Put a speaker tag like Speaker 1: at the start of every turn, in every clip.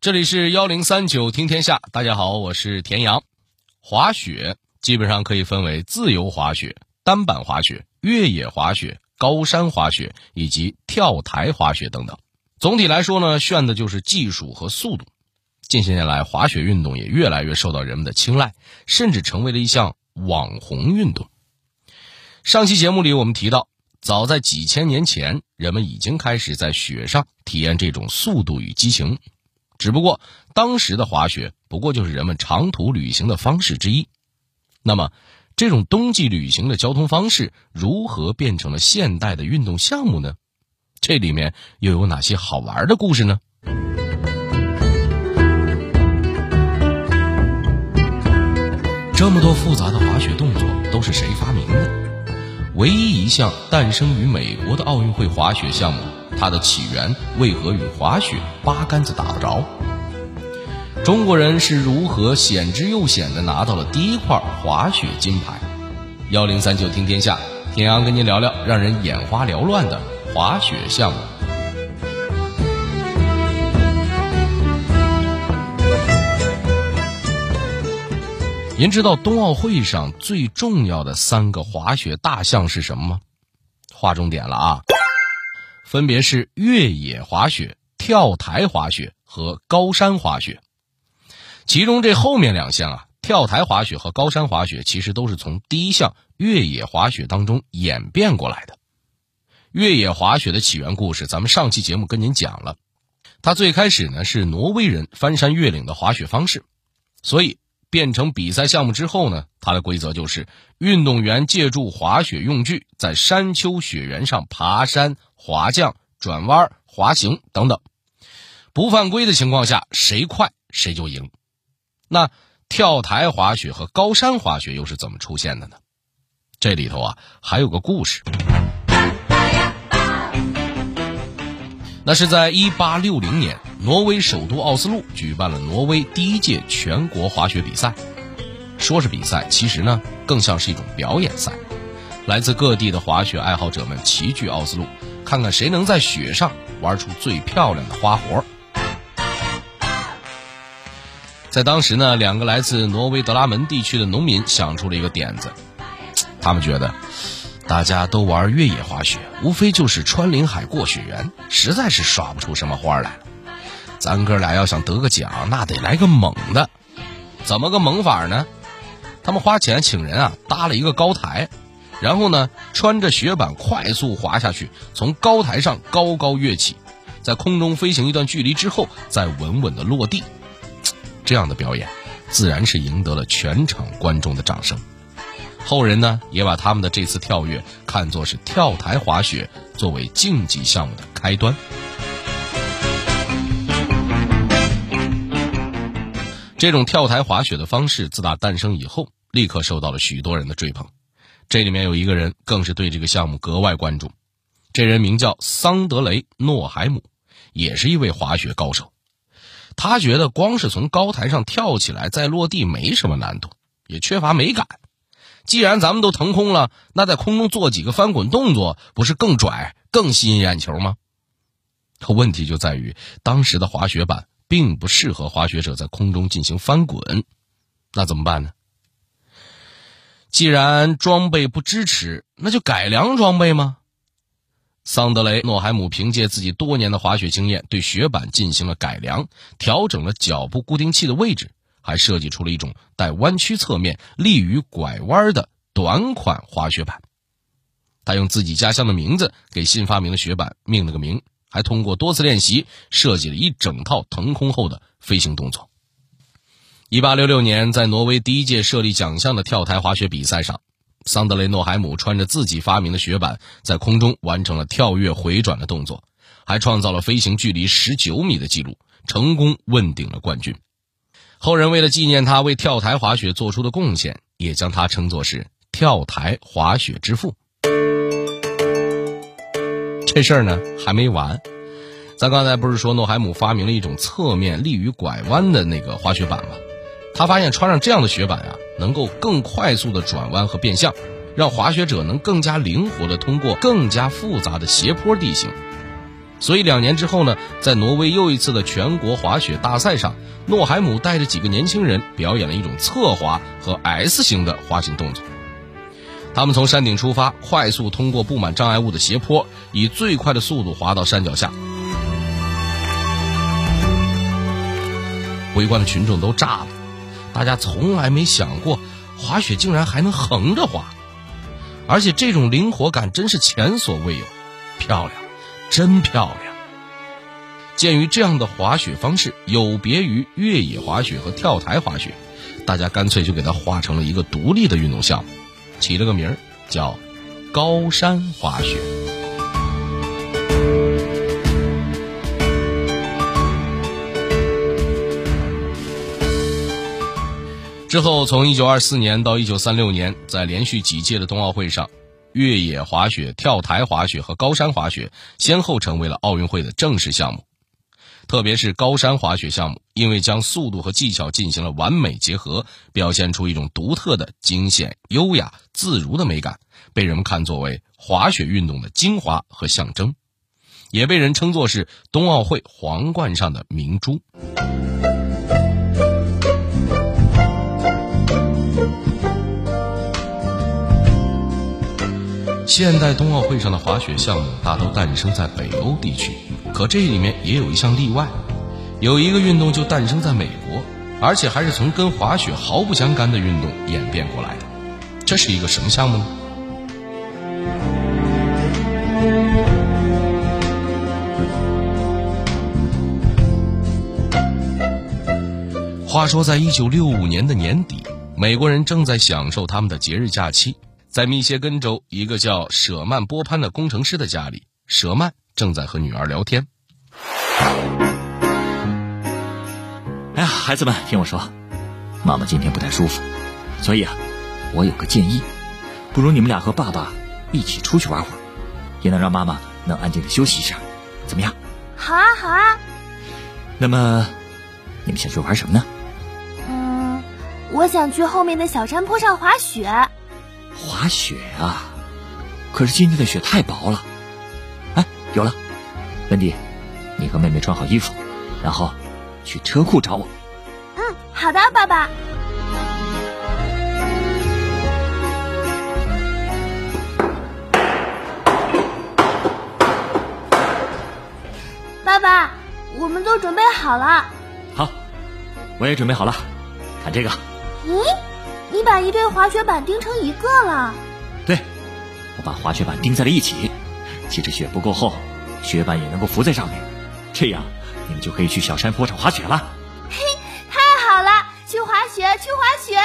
Speaker 1: 这里是幺零三九听天下，大家好，我是田阳。滑雪基本上可以分为自由滑雪、单板滑雪、越野滑雪、高山滑雪以及跳台滑雪等等。总体来说呢，炫的就是技术和速度。近些年来，滑雪运动也越来越受到人们的青睐，甚至成为了一项网红运动。上期节目里我们提到，早在几千年前，人们已经开始在雪上体验这种速度与激情。只不过，当时的滑雪不过就是人们长途旅行的方式之一。那么，这种冬季旅行的交通方式如何变成了现代的运动项目呢？这里面又有哪些好玩的故事呢？这么多复杂的滑雪动作都是谁发明的？唯一一项诞生于美国的奥运会滑雪项目，它的起源为何与滑雪八竿子打不着？中国人是如何险之又险的拿到了第一块滑雪金牌？幺零三九听天下，田阳跟您聊聊让人眼花缭乱的滑雪项目。您知道冬奥会上最重要的三个滑雪大项是什么吗？划重点了啊！分别是越野滑雪、跳台滑雪和高山滑雪。其中这后面两项啊，跳台滑雪和高山滑雪，其实都是从第一项越野滑雪当中演变过来的。越野滑雪的起源故事，咱们上期节目跟您讲了。它最开始呢是挪威人翻山越岭的滑雪方式，所以。变成比赛项目之后呢，它的规则就是运动员借助滑雪用具在山丘雪原上爬山、滑降、转弯、滑行等等，不犯规的情况下，谁快谁就赢。那跳台滑雪和高山滑雪又是怎么出现的呢？这里头啊还有个故事。那是在一八六零年。挪威首都奥斯陆举办了挪威第一届全国滑雪比赛，说是比赛，其实呢更像是一种表演赛。来自各地的滑雪爱好者们齐聚奥斯陆，看看谁能在雪上玩出最漂亮的花活。在当时呢，两个来自挪威德拉门地区的农民想出了一个点子，他们觉得大家都玩越野滑雪，无非就是穿林海过雪原，实在是耍不出什么花来了。咱哥俩要想得个奖，那得来个猛的。怎么个猛法呢？他们花钱请人啊，搭了一个高台，然后呢，穿着雪板快速滑下去，从高台上高高跃起，在空中飞行一段距离之后，再稳稳的落地。这样的表演，自然是赢得了全场观众的掌声。后人呢，也把他们的这次跳跃看作是跳台滑雪作为竞技项目的开端。这种跳台滑雪的方式自打诞生以后，立刻受到了许多人的追捧。这里面有一个人更是对这个项目格外关注，这人名叫桑德雷·诺海姆，也是一位滑雪高手。他觉得光是从高台上跳起来再落地没什么难度，也缺乏美感。既然咱们都腾空了，那在空中做几个翻滚动作，不是更拽、更吸引眼球吗？可问题就在于当时的滑雪板。并不适合滑雪者在空中进行翻滚，那怎么办呢？既然装备不支持，那就改良装备吗？桑德雷·诺海姆凭借自己多年的滑雪经验，对雪板进行了改良，调整了脚部固定器的位置，还设计出了一种带弯曲侧面、利于拐弯的短款滑雪板。他用自己家乡的名字给新发明的雪板命了个名。还通过多次练习，设计了一整套腾空后的飞行动作。一八六六年，在挪威第一届设立奖项的跳台滑雪比赛上，桑德雷诺海姆穿着自己发明的雪板，在空中完成了跳跃回转的动作，还创造了飞行距离十九米的记录，成功问鼎了冠军。后人为了纪念他为跳台滑雪做出的贡献，也将他称作是跳台滑雪之父。这事儿呢还没完，咱刚才不是说诺海姆发明了一种侧面利于拐弯的那个滑雪板吗？他发现穿上这样的雪板啊，能够更快速的转弯和变向，让滑雪者能更加灵活的通过更加复杂的斜坡地形。所以两年之后呢，在挪威又一次的全国滑雪大赛上，诺海姆带着几个年轻人表演了一种侧滑和 S 型的滑行动作。他们从山顶出发，快速通过布满障碍物的斜坡，以最快的速度滑到山脚下。围观的群众都炸了，大家从来没想过滑雪竟然还能横着滑，而且这种灵活感真是前所未有，漂亮，真漂亮。鉴于这样的滑雪方式有别于越野滑雪和跳台滑雪，大家干脆就给它划成了一个独立的运动项目。起了个名儿叫高山滑雪。之后，从一九二四年到一九三六年，在连续几届的冬奥会上，越野滑雪、跳台滑雪和高山滑雪先后成为了奥运会的正式项目。特别是高山滑雪项目，因为将速度和技巧进行了完美结合，表现出一种独特的惊险、优雅、自如的美感，被人们看作为滑雪运动的精华和象征，也被人称作是冬奥会皇冠上的明珠。现代冬奥会上的滑雪项目大都诞生在北欧地区。可这里面也有一项例外，有一个运动就诞生在美国，而且还是从跟滑雪毫不相干的运动演变过来的。这是一个什么项目呢？话说，在一九六五年的年底，美国人正在享受他们的节日假期，在密歇根州一个叫舍曼波潘的工程师的家里，舍曼。正在和女儿聊天。
Speaker 2: 哎呀，孩子们，听我说，妈妈今天不太舒服，所以啊，我有个建议，不如你们俩和爸爸一起出去玩会儿，也能让妈妈能安静的休息一下，怎么样？
Speaker 3: 好啊，好啊。
Speaker 2: 那么，你们想去玩什么呢？
Speaker 3: 嗯，我想去后面的小山坡上滑雪。
Speaker 2: 滑雪啊？可是今天的雪太薄了。哎有了，温迪，你和妹妹穿好衣服，然后去车库找我。
Speaker 3: 嗯，好的，爸爸。爸爸，我们都准备好了。
Speaker 2: 好，我也准备好了。看这个。
Speaker 3: 咦，你把一对滑雪板钉成一个了？
Speaker 2: 对，我把滑雪板钉在了一起。即使雪不够厚，雪板也能够浮在上面，这样你们就可以去小山坡上滑雪了。
Speaker 3: 嘿，太好了，去滑雪，去滑雪！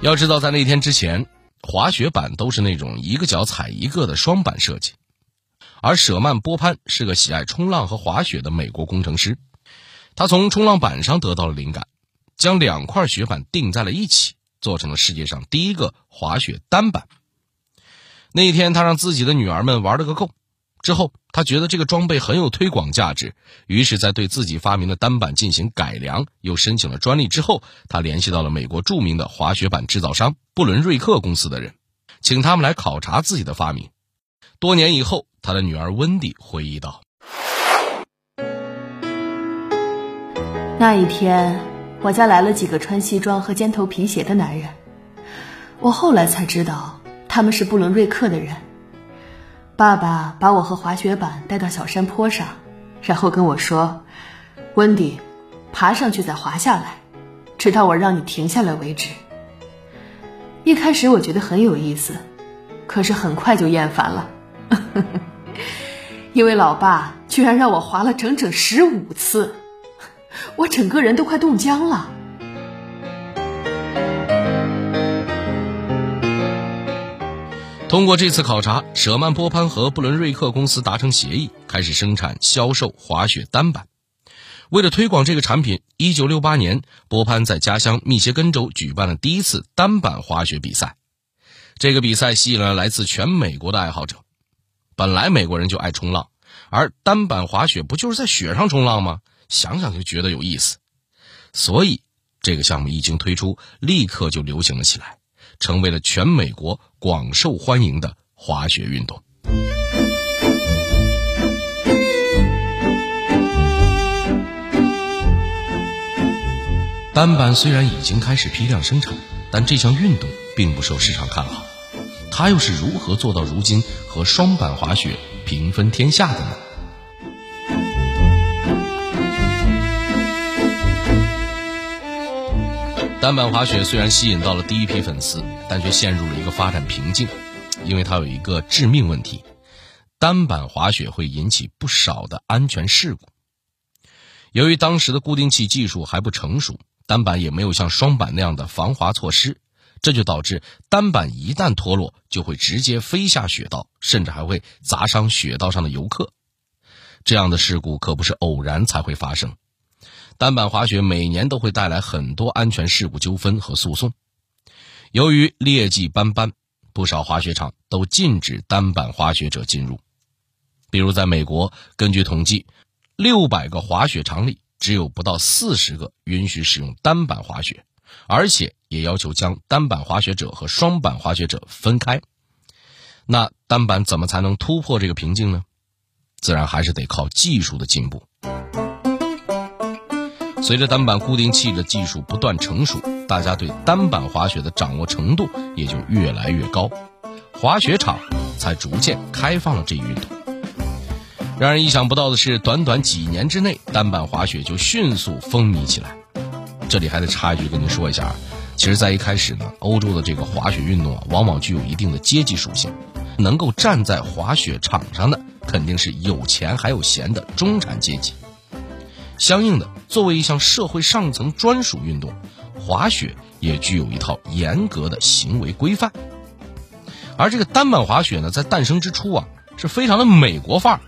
Speaker 1: 要知道，在那天之前，滑雪板都是那种一个脚踩一个的双板设计，而舍曼波潘是个喜爱冲浪和滑雪的美国工程师，他从冲浪板上得到了灵感。将两块雪板钉在了一起，做成了世界上第一个滑雪单板。那一天，他让自己的女儿们玩了个够。之后，他觉得这个装备很有推广价值，于是，在对自己发明的单板进行改良，又申请了专利之后，他联系到了美国著名的滑雪板制造商布伦瑞克公司的人，请他们来考察自己的发明。多年以后，他的女儿温迪回忆道：“
Speaker 4: 那一天。”我家来了几个穿西装和尖头皮鞋的男人，我后来才知道他们是布伦瑞克的人。爸爸把我和滑雪板带到小山坡上，然后跟我说：“温迪，爬上去再滑下来，直到我让你停下来为止。”一开始我觉得很有意思，可是很快就厌烦了，因为老爸居然让我滑了整整十五次。我整个人都快冻僵了。
Speaker 1: 通过这次考察，舍曼波潘和布伦瑞克公司达成协议，开始生产销售滑雪单板。为了推广这个产品，一九六八年，波潘在家乡密歇根州举办了第一次单板滑雪比赛。这个比赛吸引了来自全美国的爱好者。本来美国人就爱冲浪，而单板滑雪不就是在雪上冲浪吗？想想就觉得有意思，所以这个项目一经推出，立刻就流行了起来，成为了全美国广受欢迎的滑雪运动。单板虽然已经开始批量生产，但这项运动并不受市场看好。他又是如何做到如今和双板滑雪平分天下的呢？单板滑雪虽然吸引到了第一批粉丝，但却陷入了一个发展瓶颈，因为它有一个致命问题：单板滑雪会引起不少的安全事故。由于当时的固定器技术还不成熟，单板也没有像双板那样的防滑措施，这就导致单板一旦脱落，就会直接飞下雪道，甚至还会砸伤雪道上的游客。这样的事故可不是偶然才会发生。单板滑雪每年都会带来很多安全事故纠纷和诉讼。由于劣迹斑斑，不少滑雪场都禁止单板滑雪者进入。比如，在美国，根据统计，六百个滑雪场里只有不到四十个允许使用单板滑雪，而且也要求将单板滑雪者和双板滑雪者分开。那单板怎么才能突破这个瓶颈呢？自然还是得靠技术的进步。随着单板固定器的技术不断成熟，大家对单板滑雪的掌握程度也就越来越高，滑雪场才逐渐开放了这一运动。让人意想不到的是，短短几年之内，单板滑雪就迅速风靡起来。这里还得插一句跟您说一下啊，其实，在一开始呢，欧洲的这个滑雪运动啊，往往具有一定的阶级属性，能够站在滑雪场上的肯定是有钱还有闲的中产阶级。相应的，作为一项社会上层专属运动，滑雪也具有一套严格的行为规范。而这个单板滑雪呢，在诞生之初啊，是非常的美国范儿，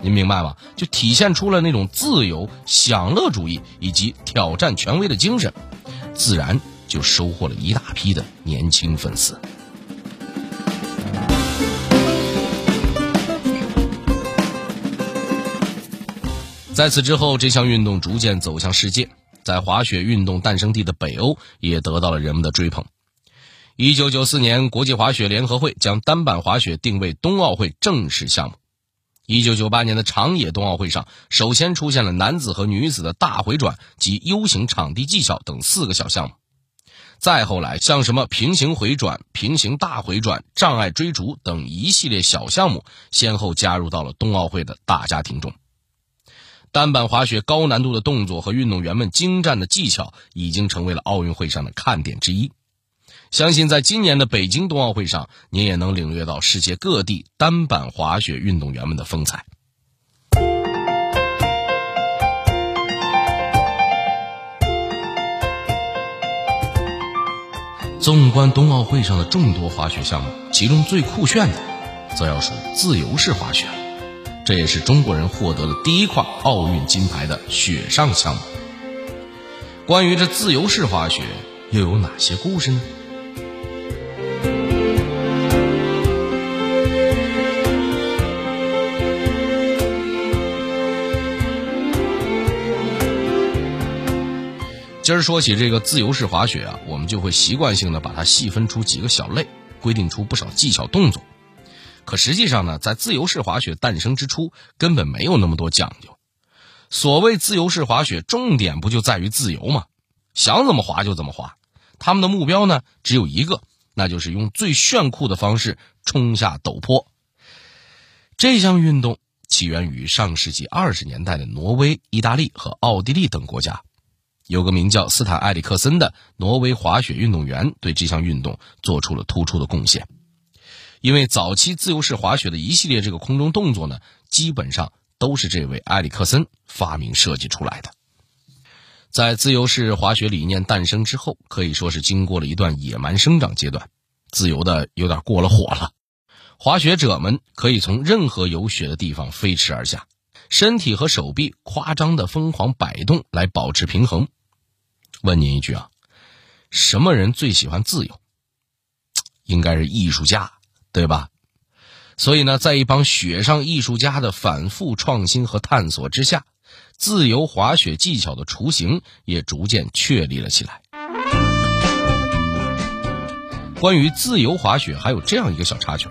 Speaker 1: 您明白吗？就体现出了那种自由、享乐主义以及挑战权威的精神，自然就收获了一大批的年轻粉丝。在此之后，这项运动逐渐走向世界，在滑雪运动诞生地的北欧也得到了人们的追捧。一九九四年，国际滑雪联合会将单板滑雪定位冬奥会正式项目。一九九八年的长野冬奥会上，首先出现了男子和女子的大回转及 U 型场地技巧等四个小项目。再后来，像什么平行回转、平行大回转、障碍追逐等一系列小项目，先后加入到了冬奥会的大家庭中。单板滑雪高难度的动作和运动员们精湛的技巧，已经成为了奥运会上的看点之一。相信在今年的北京冬奥会上，您也能领略到世界各地单板滑雪运动员们的风采。纵观冬奥会上的众多滑雪项目，其中最酷炫的，则要数自由式滑雪了。这也是中国人获得了第一块奥运金牌的雪上项目。关于这自由式滑雪，又有哪些故事呢？今儿说起这个自由式滑雪啊，我们就会习惯性的把它细分出几个小类，规定出不少技巧动作。可实际上呢，在自由式滑雪诞生之初，根本没有那么多讲究。所谓自由式滑雪，重点不就在于自由吗？想怎么滑就怎么滑。他们的目标呢，只有一个，那就是用最炫酷的方式冲下陡坡。这项运动起源于上世纪二十年代的挪威、意大利和奥地利等国家。有个名叫斯坦埃里克森的挪威滑雪运动员，对这项运动做出了突出的贡献。因为早期自由式滑雪的一系列这个空中动作呢，基本上都是这位埃里克森发明设计出来的。在自由式滑雪理念诞生之后，可以说是经过了一段野蛮生长阶段，自由的有点过了火了。滑雪者们可以从任何有雪的地方飞驰而下，身体和手臂夸张的疯狂摆动来保持平衡。问您一句啊，什么人最喜欢自由？应该是艺术家。对吧？所以呢，在一帮雪上艺术家的反复创新和探索之下，自由滑雪技巧的雏形也逐渐确立了起来。关于自由滑雪，还有这样一个小插曲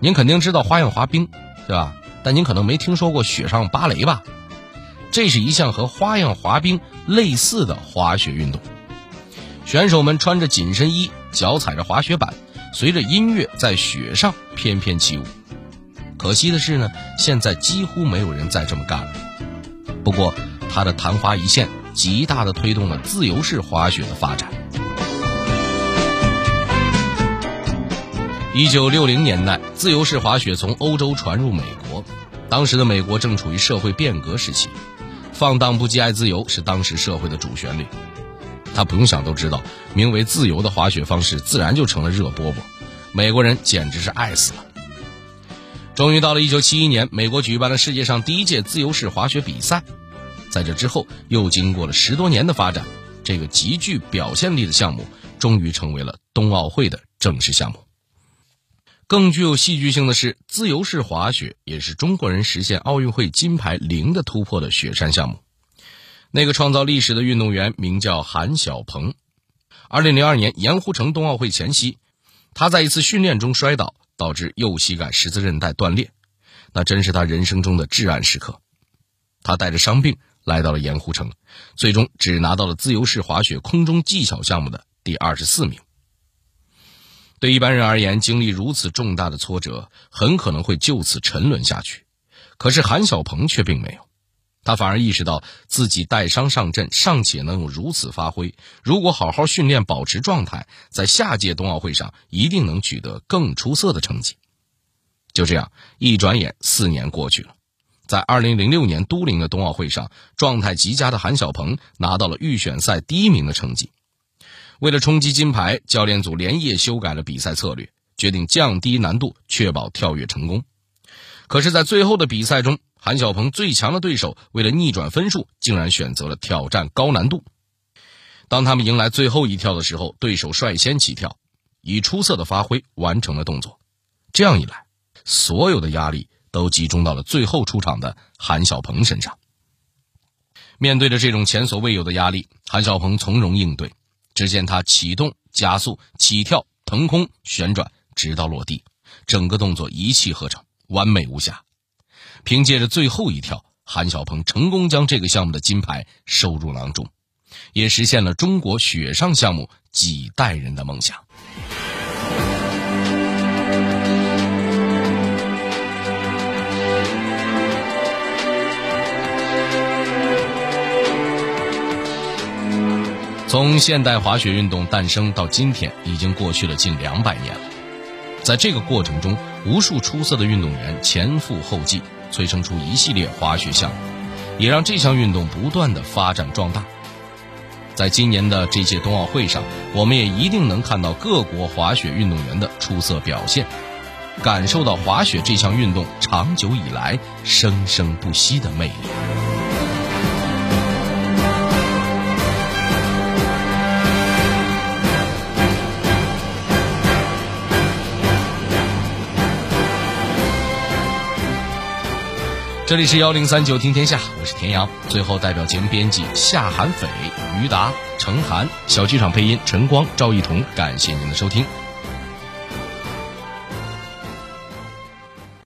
Speaker 1: 您肯定知道花样滑冰，对吧？但您可能没听说过雪上芭蕾吧？这是一项和花样滑冰类似的滑雪运动。选手们穿着紧身衣，脚踩着滑雪板，随着音乐在雪上翩翩起舞。可惜的是呢，现在几乎没有人再这么干了。不过，他的昙花一现，极大的推动了自由式滑雪的发展。一九六零年代，自由式滑雪从欧洲传入美国。当时的美国正处于社会变革时期，放荡不羁、爱自由是当时社会的主旋律。他不用想都知道，名为自由的滑雪方式自然就成了热饽饽，美国人简直是爱死了。终于到了一九七一年，美国举办了世界上第一届自由式滑雪比赛。在这之后，又经过了十多年的发展，这个极具表现力的项目终于成为了冬奥会的正式项目。更具有戏剧性的是，自由式滑雪也是中国人实现奥运会金牌零的突破的雪山项目。那个创造历史的运动员名叫韩晓鹏。二零零二年盐湖城冬奥会前夕，他在一次训练中摔倒，导致右膝盖十字韧带断裂，那真是他人生中的至暗时刻。他带着伤病来到了盐湖城，最终只拿到了自由式滑雪空中技巧项目的第二十四名。对一般人而言，经历如此重大的挫折，很可能会就此沉沦下去。可是韩晓鹏却并没有，他反而意识到自己带伤上阵，尚且能有如此发挥。如果好好训练，保持状态，在下届冬奥会上一定能取得更出色的成绩。就这样，一转眼四年过去了，在2006年都灵的冬奥会上，状态极佳的韩晓鹏拿到了预选赛第一名的成绩。为了冲击金牌，教练组连夜修改了比赛策略，决定降低难度，确保跳跃成功。可是，在最后的比赛中，韩晓鹏最强的对手为了逆转分数，竟然选择了挑战高难度。当他们迎来最后一跳的时候，对手率先起跳，以出色的发挥完成了动作。这样一来，所有的压力都集中到了最后出场的韩晓鹏身上。面对着这种前所未有的压力，韩晓鹏从容应对。只见他启动、加速、起跳、腾空、旋转，直到落地，整个动作一气呵成，完美无瑕。凭借着最后一跳，韩晓鹏成功将这个项目的金牌收入囊中，也实现了中国雪上项目几代人的梦想。从现代滑雪运动诞生到今天，已经过去了近两百年了。在这个过程中，无数出色的运动员前赴后继，催生出一系列滑雪项目，也让这项运动不断的发展壮大。在今年的这届冬奥会上，我们也一定能看到各国滑雪运动员的出色表现，感受到滑雪这项运动长久以来生生不息的魅力。这里是幺零三九听天下，我是田阳。最后，代表节目编辑夏寒斐、于达、程涵，小剧场配音陈光、赵一彤，感谢您的收听。